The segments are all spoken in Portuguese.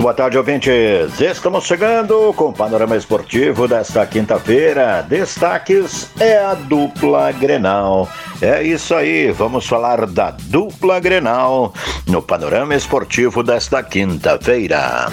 Muito boa tarde, ouvintes. Estamos chegando com o panorama esportivo desta quinta-feira. Destaques é a dupla Grenal. É isso aí, vamos falar da dupla Grenal no panorama esportivo desta quinta-feira.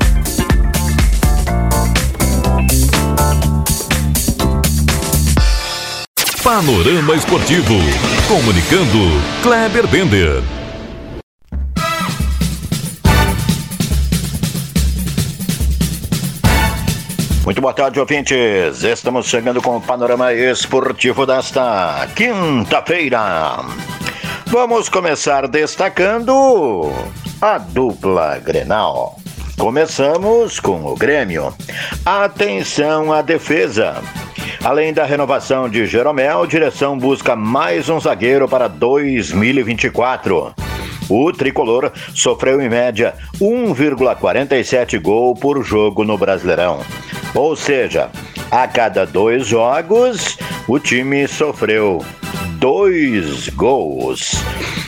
Panorama Esportivo. Comunicando, Kleber Bender. Muito boa tarde, ouvintes. Estamos chegando com o panorama esportivo desta quinta-feira. Vamos começar destacando a dupla Grenal. Começamos com o Grêmio. Atenção à defesa. Além da renovação de Jeromel, direção busca mais um zagueiro para 2024. O tricolor sofreu em média 1,47 gol por jogo no Brasileirão. Ou seja, a cada dois jogos, o time sofreu dois gols.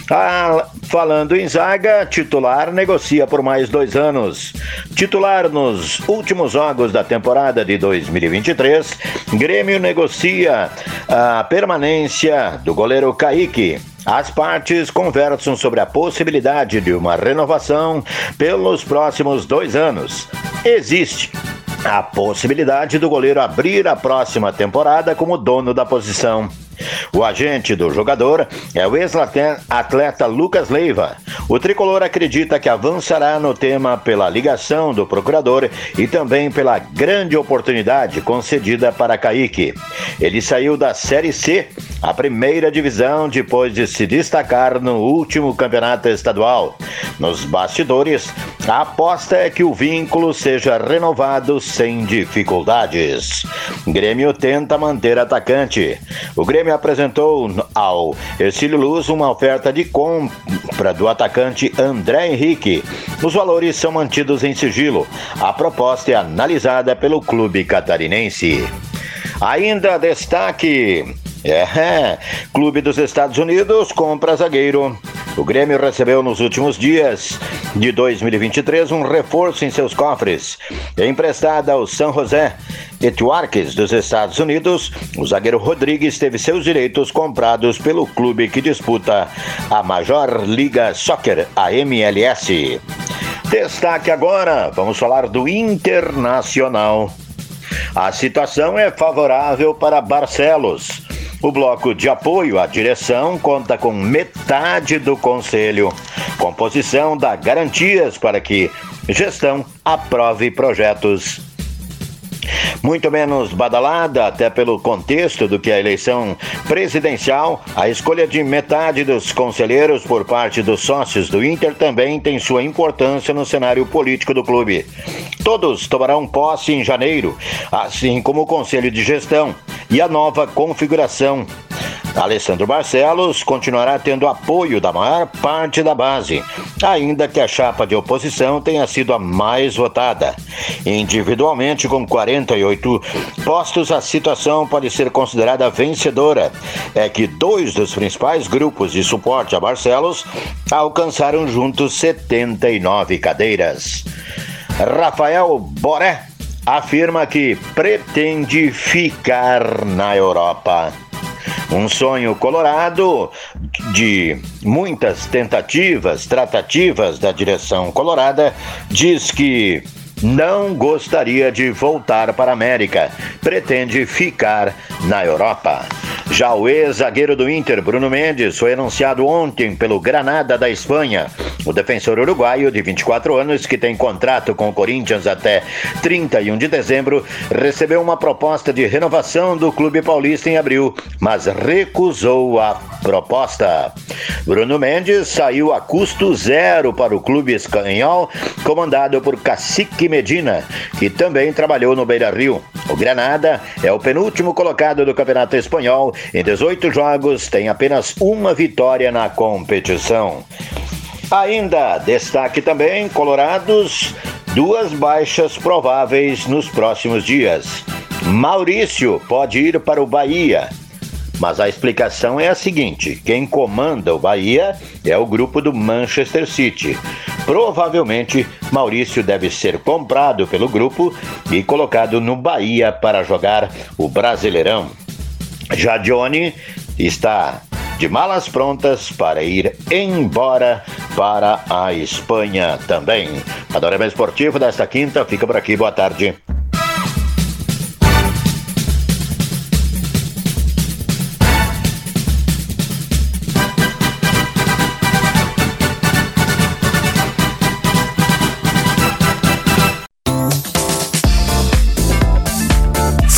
Ah, falando em zaga, titular negocia por mais dois anos. Titular nos últimos jogos da temporada de 2023, Grêmio negocia a permanência do goleiro Kaique. As partes conversam sobre a possibilidade de uma renovação pelos próximos dois anos. Existe a possibilidade do goleiro abrir a próxima temporada como dono da posição. O agente do jogador é o ex-atleta Lucas Leiva. O tricolor acredita que avançará no tema pela ligação do procurador e também pela grande oportunidade concedida para Kaique. Ele saiu da Série C, a primeira divisão, depois de se destacar no último campeonato estadual. Nos bastidores, a aposta é que o vínculo seja renovado sem dificuldades. Grêmio tenta manter atacante. O Grêmio apresentou ao Ercílio Luz uma oferta de compra do atacante André Henrique. Os valores são mantidos em sigilo. A proposta é analisada pelo clube catarinense. Ainda destaque é, Clube dos Estados Unidos compra zagueiro. O Grêmio recebeu nos últimos dias de 2023 um reforço em seus cofres. Emprestado ao San José Etuarques dos Estados Unidos, o zagueiro Rodrigues teve seus direitos comprados pelo clube que disputa a Major Liga Soccer, a MLS. Destaque agora, vamos falar do Internacional. A situação é favorável para Barcelos. O bloco de apoio à direção conta com metade do conselho. Composição dá garantias para que gestão aprove projetos muito menos badalada, até pelo contexto do que a eleição presidencial, a escolha de metade dos conselheiros por parte dos sócios do Inter também tem sua importância no cenário político do clube. Todos tomarão posse em janeiro, assim como o conselho de gestão e a nova configuração Alessandro Barcelos continuará tendo apoio da maior parte da base, ainda que a chapa de oposição tenha sido a mais votada. Individualmente, com 48 postos, a situação pode ser considerada vencedora. É que dois dos principais grupos de suporte a Barcelos alcançaram juntos 79 cadeiras. Rafael Boré afirma que pretende ficar na Europa. Um sonho colorado de muitas tentativas, tratativas da direção colorada, diz que não gostaria de voltar para a América, pretende ficar na Europa. Já o ex-zagueiro do Inter, Bruno Mendes, foi anunciado ontem pelo Granada da Espanha. O defensor uruguaio, de 24 anos, que tem contrato com o Corinthians até 31 de dezembro, recebeu uma proposta de renovação do clube paulista em abril, mas recusou a proposta. Bruno Mendes saiu a custo zero para o clube espanhol, comandado por Cacique Medina, que também trabalhou no Beira Rio. O Granada é o penúltimo colocado do Campeonato Espanhol. Em 18 jogos, tem apenas uma vitória na competição. Ainda destaque também, Colorados, duas baixas prováveis nos próximos dias. Maurício pode ir para o Bahia. Mas a explicação é a seguinte: quem comanda o Bahia é o grupo do Manchester City. Provavelmente Maurício deve ser comprado pelo grupo e colocado no Bahia para jogar o Brasileirão. Já Johnny está de malas prontas para ir embora para a Espanha também. Panorama Esportivo desta quinta fica por aqui. Boa tarde.